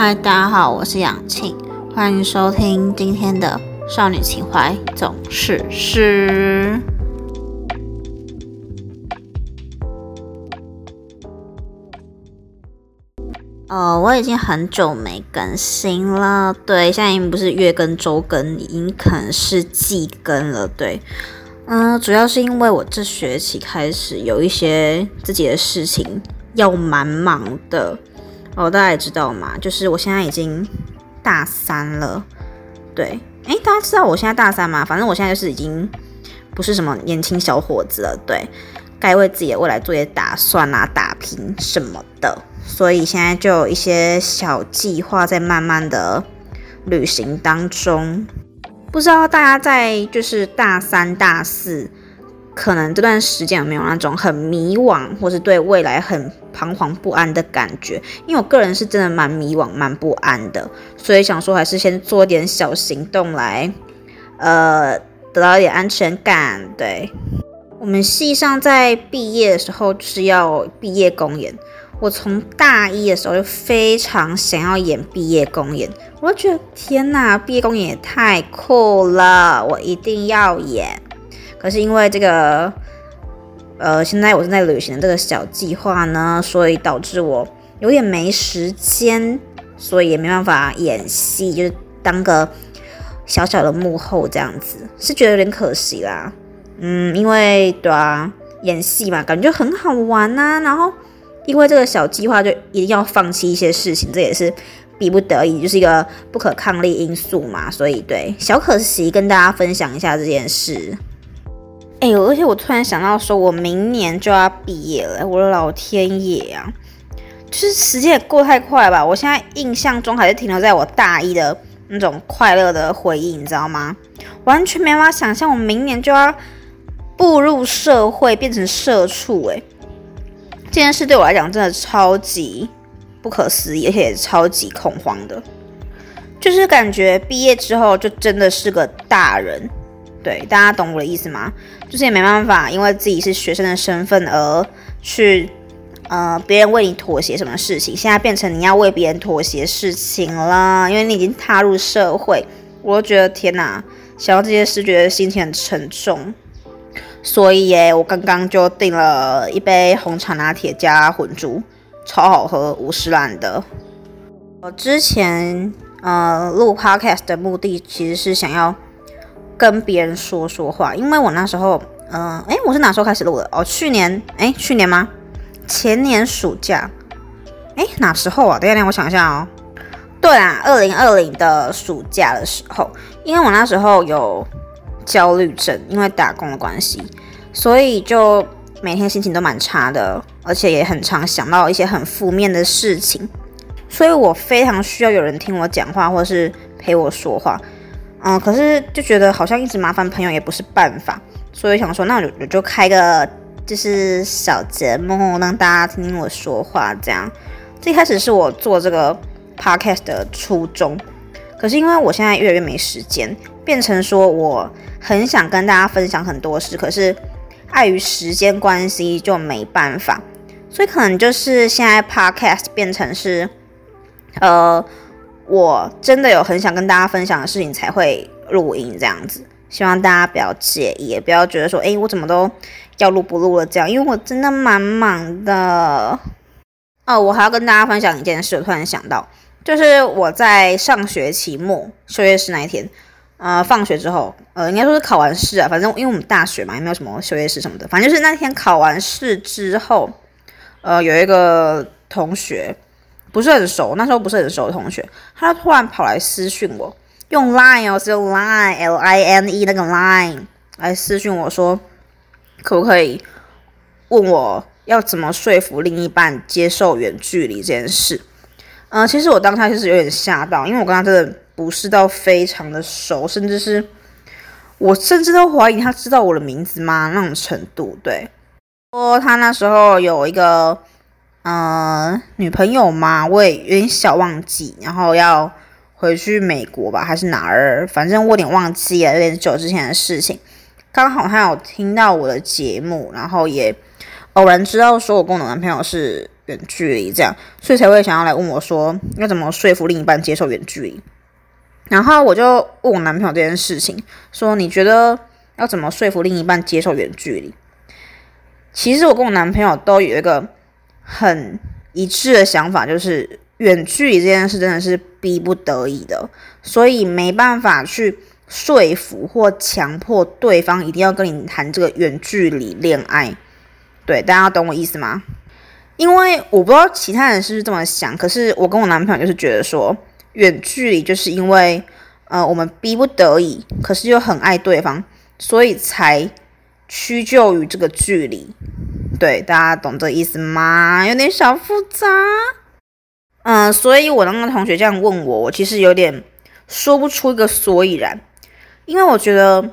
嗨，大家好，我是杨庆，欢迎收听今天的少女情怀总是诗。呃，我已经很久没更新了，对，现在已经不是月更、周更，已经可能是季更了，对。嗯，主要是因为我这学期开始有一些自己的事情要蛮忙的。哦，大家也知道嘛，就是我现在已经大三了，对，诶，大家知道我现在大三吗？反正我现在就是已经不是什么年轻小伙子了，对，该为自己的未来做些打算啊，打拼什么的，所以现在就有一些小计划在慢慢的旅行当中。不知道大家在就是大三、大四，可能这段时间有没有那种很迷惘，或是对未来很。彷徨不安的感觉，因为我个人是真的蛮迷惘、蛮不安的，所以想说还是先做点小行动来，呃，得到一点安全感。对，我们系上在毕业的时候就是要毕业公演，我从大一的时候就非常想要演毕业公演，我就觉得天哪，毕业公演也太酷了，我一定要演。可是因为这个。呃，现在我正在旅行的这个小计划呢，所以导致我有点没时间，所以也没办法演戏，就是当个小小的幕后这样子，是觉得有点可惜啦。嗯，因为对啊，演戏嘛，感觉很好玩呐。然后因为这个小计划，就一定要放弃一些事情，这也是逼不得已，就是一个不可抗力因素嘛。所以对，小可惜，跟大家分享一下这件事。哎呦，而且我突然想到，说我明年就要毕业了，我老天爷啊！就是时间也过太快吧，我现在印象中还是停留在我大一的那种快乐的回忆，你知道吗？完全没法想象我明年就要步入社会，变成社畜。哎，这件事对我来讲真的超级不可思议，而且也超级恐慌的，就是感觉毕业之后就真的是个大人。对，大家懂我的意思吗？就是也没办法，因为自己是学生的身份而去，呃，别人为你妥协什么事情，现在变成你要为别人妥协事情了，因为你已经踏入社会。我就觉得天哪，想到这些事，觉得心情很沉重。所以耶，我刚刚就订了一杯红茶拿铁加混珠，超好喝，五十兰的。我之前呃录 podcast 的目的其实是想要。跟别人说说话，因为我那时候，嗯，哎，我是哪时候开始录的？哦，去年，哎，去年吗？前年暑假，哎，哪时候啊？等一下，我想一下哦。对啊，二零二零的暑假的时候，因为我那时候有焦虑症，因为打工的关系，所以就每天心情都蛮差的，而且也很常想到一些很负面的事情，所以我非常需要有人听我讲话，或是陪我说话。嗯，可是就觉得好像一直麻烦朋友也不是办法，所以想说，那我就开个就是小节目，让大家听听我说话。这样，最开始是我做这个 podcast 的初衷，可是因为我现在越来越没时间，变成说我很想跟大家分享很多事，可是碍于时间关系就没办法，所以可能就是现在 podcast 变成是，呃。我真的有很想跟大家分享的事情才会录音这样子，希望大家不要介意，也不要觉得说，哎，我怎么都要录不录了这样，因为我真的蛮忙的。哦，我还要跟大家分享一件事，我突然想到，就是我在上学期末休业式那一天，呃，放学之后，呃，应该说是考完试啊，反正因为我们大学嘛，也没有什么休业式什么的，反正就是那天考完试之后，呃，有一个同学。不是很熟，那时候不是很熟的同学，他突然跑来私讯我，用 Line 哦，是用 Line，L I N E 那个 Line 来私讯我说，可不可以问我要怎么说服另一半接受远距离这件事？嗯，其实我当下就是有点吓到，因为我跟他真的不是到非常的熟，甚至是我甚至都怀疑他知道我的名字吗那种程度。对，说他那时候有一个。呃，女朋友嘛，我也有点小忘记，然后要回去美国吧，还是哪儿？反正我有点忘记了，有点久之前的事情。刚好他有听到我的节目，然后也偶然知道说我跟我男朋友是远距离，这样，所以才会想要来问我说要怎么说服另一半接受远距离。然后我就问我男朋友这件事情，说你觉得要怎么说服另一半接受远距离？其实我跟我男朋友都有一个很一致的想法，就是远距离这件事真的是逼不得已的，所以没办法去说服或强迫对方一定要跟你谈这个远距离恋爱。对，大家懂我意思吗？因为我不知道其他人是不是这么想，可是我跟我男朋友就是觉得说。远距离就是因为，呃，我们逼不得已，可是又很爱对方，所以才屈就于这个距离。对，大家懂这意思吗？有点小复杂。嗯，所以我那个同学这样问我，我其实有点说不出一个所以然，因为我觉得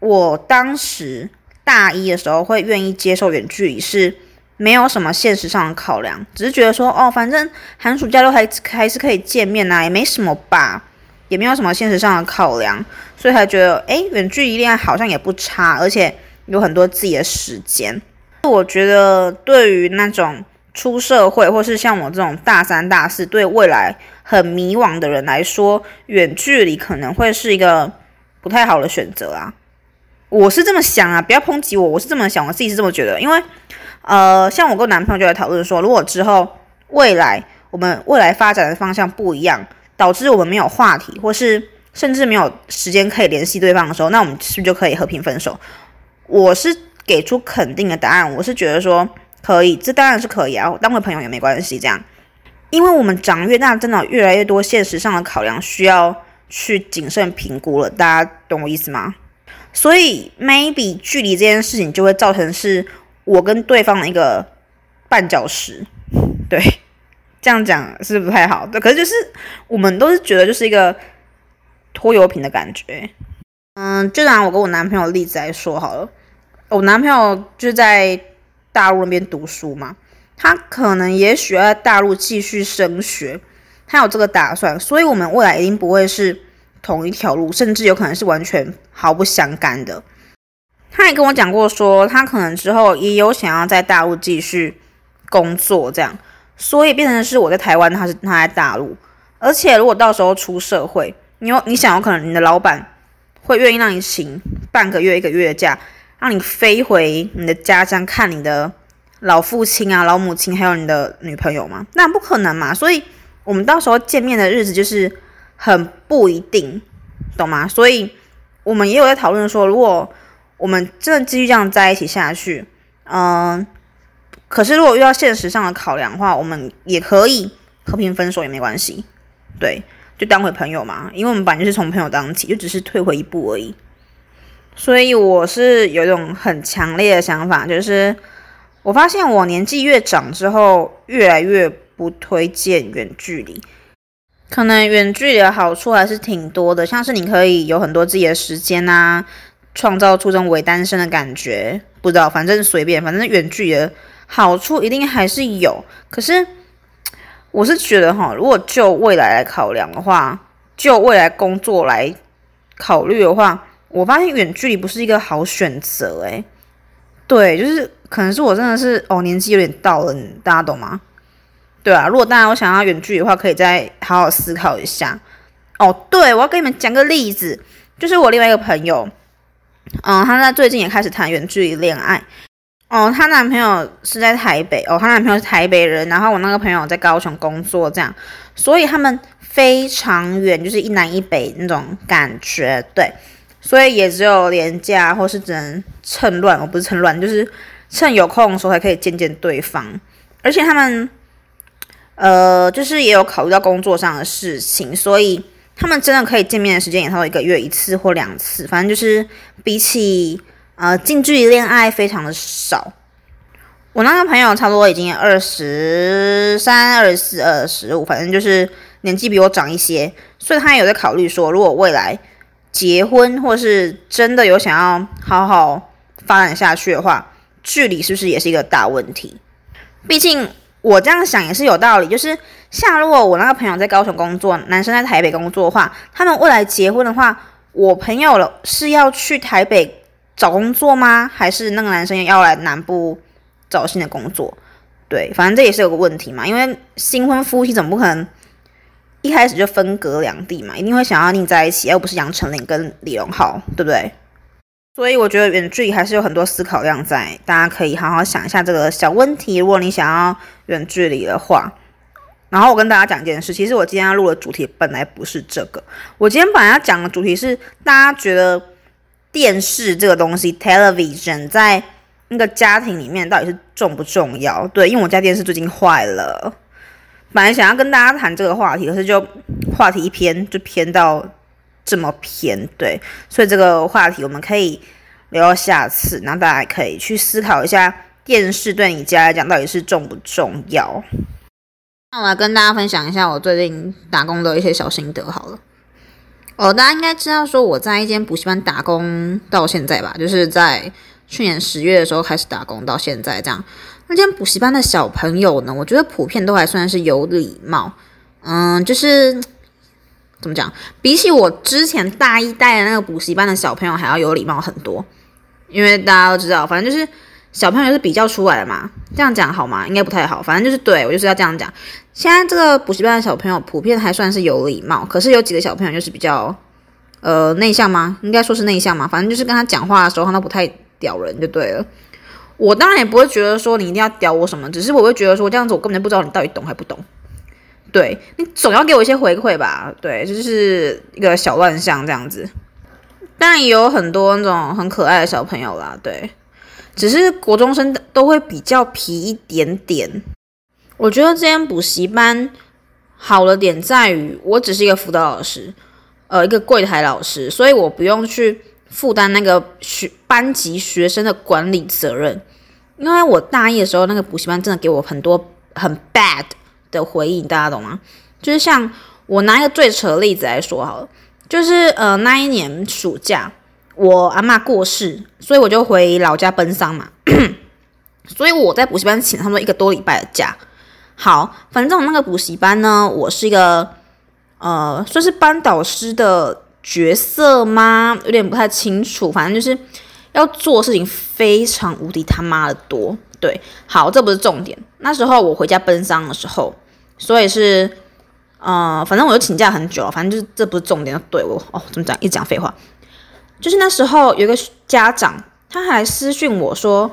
我当时大一的时候会愿意接受远距离是。没有什么现实上的考量，只是觉得说，哦，反正寒暑假都还还是可以见面呐，也没什么吧，也没有什么现实上的考量，所以才觉得，哎，远距离恋爱好像也不差，而且有很多自己的时间。我觉得对于那种出社会或是像我这种大三大四对未来很迷惘的人来说，远距离可能会是一个不太好的选择啊。我是这么想啊，不要抨击我，我是这么想，我自己是这么觉得，因为。呃，像我跟我男朋友就在讨论说，如果之后未来我们未来发展的方向不一样，导致我们没有话题，或是甚至没有时间可以联系对方的时候，那我们是不是就可以和平分手？我是给出肯定的答案，我是觉得说可以，这当然是可以啊，当个朋友也没关系，这样，因为我们长越大，真的越来越多现实上的考量需要去谨慎评估了，大家懂我意思吗？所以 maybe 距离这件事情就会造成是。我跟对方的一个绊脚石，对，这样讲是不太好。对，可是就是我们都是觉得就是一个拖油瓶的感觉。嗯，就拿我跟我男朋友例子来说好了，我男朋友就在大陆那边读书嘛，他可能也许要在大陆继续升学，他有这个打算，所以我们未来一定不会是同一条路，甚至有可能是完全毫不相干的。他也跟我讲过，说他可能之后也有想要在大陆继续工作，这样，所以变成是我在台湾，他是他在大陆。而且如果到时候出社会，你有你想有可能你的老板会愿意让你请半个月、一个月的假，让你飞回你的家乡看你的老父亲啊、老母亲，还有你的女朋友吗？那不可能嘛。所以我们到时候见面的日子就是很不一定，懂吗？所以我们也有在讨论说，如果我们真的继续这样在一起下去，嗯，可是如果遇到现实上的考量的话，我们也可以和平分手也没关系，对，就当回朋友嘛，因为我们本来就是从朋友当起，就只是退回一步而已。所以我是有一种很强烈的想法，就是我发现我年纪越长之后，越来越不推荐远距离。可能远距离的好处还是挺多的，像是你可以有很多自己的时间啊。创造出这种伪单身的感觉，不知道，反正随便，反正远距离的好处一定还是有。可是，我是觉得哈，如果就未来来考量的话，就未来工作来考虑的话，我发现远距离不是一个好选择。诶，对，就是可能是我真的是哦，年纪有点到了，大家懂吗？对啊，如果大家有想要远距离的话，可以再好好思考一下。哦，对，我要跟你们讲个例子，就是我另外一个朋友。嗯，她在最近也开始谈远距离恋爱。哦，她男朋友是在台北，哦，她男朋友是台北人，然后我那个朋友在高雄工作，这样，所以他们非常远，就是一南一北那种感觉，对，所以也只有廉价或是只能趁乱，我不是趁乱，就是趁有空的时候才可以见见对方，而且他们，呃，就是也有考虑到工作上的事情，所以。他们真的可以见面的时间也差不多一个月一次或两次，反正就是比起呃近距离恋爱非常的少。我那个朋友差不多已经二十三、二十四、二十五，反正就是年纪比我长一些，所以他有在考虑说，如果未来结婚或是真的有想要好好发展下去的话，距离是不是也是一个大问题？毕竟。我这样想也是有道理，就是像如果我那个朋友在高雄工作，男生在台北工作的话，他们未来结婚的话，我朋友了是要去台北找工作吗？还是那个男生要来南部找新的工作？对，反正这也是有个问题嘛，因为新婚夫妻怎么不可能一开始就分隔两地嘛？一定会想要腻在一起，而不是杨丞琳跟李荣浩，对不对？所以我觉得远距离还是有很多思考量在，大家可以好好想一下这个小问题。如果你想要远距离的话，然后我跟大家讲一件事，其实我今天要录的主题本来不是这个，我今天本来要讲的主题是大家觉得电视这个东西 （television） 在那个家庭里面到底是重不重要？对，因为我家电视最近坏了，本来想要跟大家谈这个话题，可是就 话题一偏就偏到。这么偏对，所以这个话题我们可以留到下次，然后大家可以去思考一下电视对你家来讲到底是重不重要。那我来跟大家分享一下我最近打工的一些小心得好了。哦，大家应该知道说我在一间补习班打工到现在吧，就是在去年十月的时候开始打工到现在这样。那间补习班的小朋友呢，我觉得普遍都还算是有礼貌，嗯，就是。怎么讲？比起我之前大一带的那个补习班的小朋友还要有礼貌很多，因为大家都知道，反正就是小朋友是比较出来的嘛。这样讲好吗？应该不太好。反正就是对我就是要这样讲。现在这个补习班的小朋友普遍还算是有礼貌，可是有几个小朋友就是比较呃内向吗？应该说是内向嘛。反正就是跟他讲话的时候，他都不太屌人就对了。我当然也不会觉得说你一定要屌我什么，只是我会觉得说这样子我根本就不知道你到底懂还不懂。对你总要给我一些回馈吧，对，就是一个小乱象这样子。当然也有很多那种很可爱的小朋友啦，对，只是国中生都会比较皮一点点。我觉得这间补习班好的点在于，我只是一个辅导老师，呃，一个柜台老师，所以我不用去负担那个学班级学生的管理责任。因为我大一的时候，那个补习班真的给我很多很 bad。的回应大家懂吗？就是像我拿一个最扯的例子来说好了，就是呃那一年暑假我阿妈过世，所以我就回老家奔丧嘛，所以我在补习班请他们一个多礼拜的假。好，反正我那个补习班呢，我是一个呃算是班导师的角色吗？有点不太清楚，反正就是要做事情非常无敌他妈的多。对，好，这不是重点。那时候我回家奔丧的时候。所以是，呃，反正我就请假很久，反正就是这不是重点。对我哦，怎么讲？一直讲废话。就是那时候有一个家长，他还私讯我说，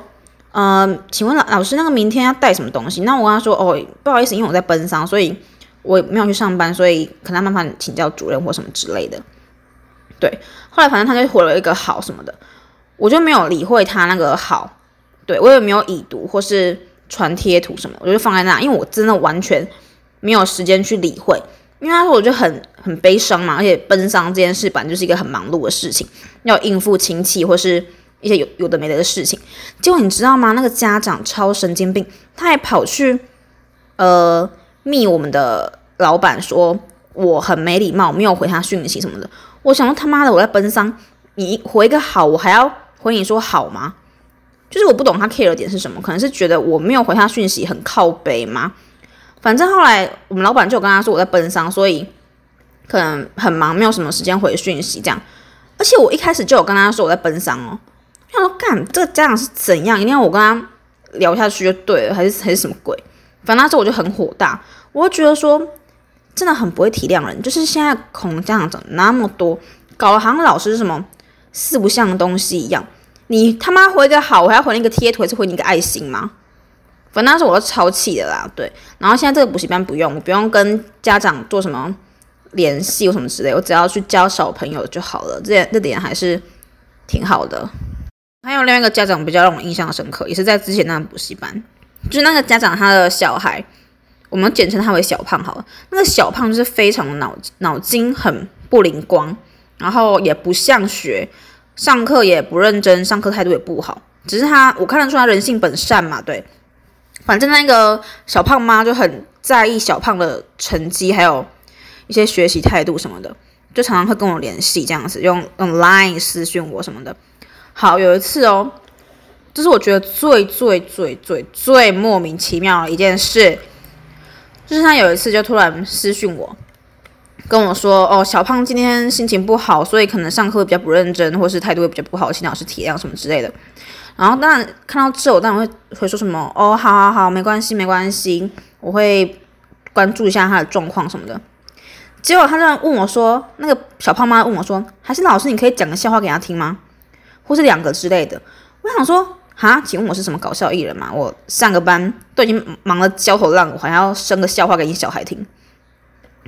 呃，请问老老师，那个明天要带什么东西？那我跟他说，哦，不好意思，因为我在奔丧，所以我没有去上班，所以可能麻烦请教主任或什么之类的。对，后来反正他就回了一个好什么的，我就没有理会他那个好，对我也没有已读或是传贴图什么，我就放在那，因为我真的完全。没有时间去理会，因为他说我就很很悲伤嘛，而且奔丧这件事本来就是一个很忙碌的事情，要应付亲戚或是一些有有的没的的事情。结果你知道吗？那个家长超神经病，他还跑去呃密我们的老板说我很没礼貌，没有回他讯息什么的。我想到他妈的，我在奔丧，你回个好，我还要回你说好吗？就是我不懂他 care 的点是什么，可能是觉得我没有回他讯息很靠背吗？反正后来我们老板就跟他说我在奔丧，所以可能很忙，没有什么时间回讯息这样。而且我一开始就有跟他说我在奔丧哦。他说干这个家长是怎样？一定要我跟他聊下去就对了，还是还是什么鬼？反正那时候我就很火大，我就觉得说真的很不会体谅人。就是现在恐家长长那么多，搞得好像老师是什么四不像的东西一样。你他妈回个好，我还要回你个贴图，还是回你一个爱心吗？反正那时候我都超气的啦，对。然后现在这个补习班不用，我不用跟家长做什么联系或什么之类，我只要去教小朋友就好了。这点这点还是挺好的。还有另外一个家长比较让我印象深刻，也是在之前那个补习班，就是那个家长他的小孩，我们简称他为小胖好了。那个小胖就是非常脑脑筋很不灵光，然后也不像学，上课也不认真，上课态度也不好。只是他我看得出他人性本善嘛，对。反正那个小胖妈就很在意小胖的成绩，还有一些学习态度什么的，就常常会跟我联系，这样子用用 Line 私讯我什么的。好，有一次哦，这是我觉得最最最最最莫名其妙的一件事，就是他有一次就突然私讯我，跟我说：“哦，小胖今天心情不好，所以可能上课比较不认真，或是态度也比较不好，请老师体谅什么之类的。”然后当然看到这，我当然会会说什么哦，好好好，没关系没关系，我会关注一下他的状况什么的。结果他就问我说，那个小胖妈问我说，还是老师你可以讲个笑话给他听吗？或是两个之类的。我想说，哈，请问我是什么搞笑艺人吗？我上个班都已经忙得焦头烂额，还要生个笑话给你小孩听？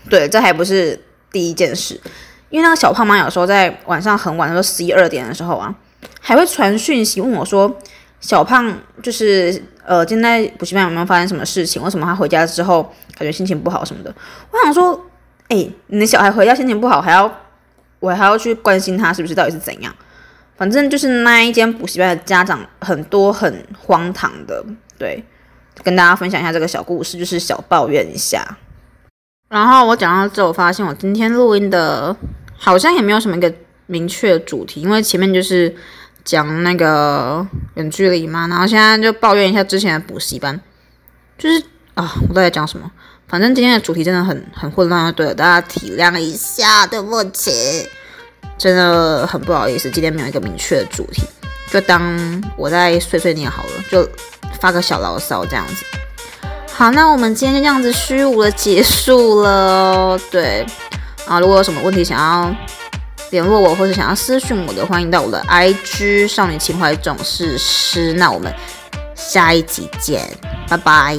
对，这还不是第一件事，因为那个小胖妈有时候在晚上很晚，的时候十一二点的时候啊。还会传讯息问我说：“小胖就是呃，现在补习班有没有发生什么事情？为什么他回家之后感觉心情不好什么的？”我想说：“哎，你的小孩回家心情不好，还要我还要去关心他是不是？到底是怎样？反正就是那一间补习班的家长很多，很荒唐的。对，跟大家分享一下这个小故事，就是小抱怨一下。然后我讲到这，我发现我今天录音的好像也没有什么一个。”明确的主题，因为前面就是讲那个远距离嘛，然后现在就抱怨一下之前的补习班，就是啊，我在讲什么？反正今天的主题真的很很混乱，对了，大家体谅一下，对不起，真的很不好意思，今天没有一个明确的主题，就当我在碎碎念好了，就发个小牢骚这样子。好，那我们今天就这样子虚无的结束了，对，啊，如果有什么问题想要。联络我或者想要私讯我的，欢迎到我的 IG 少女情怀总是诗。那我们下一集见，拜拜。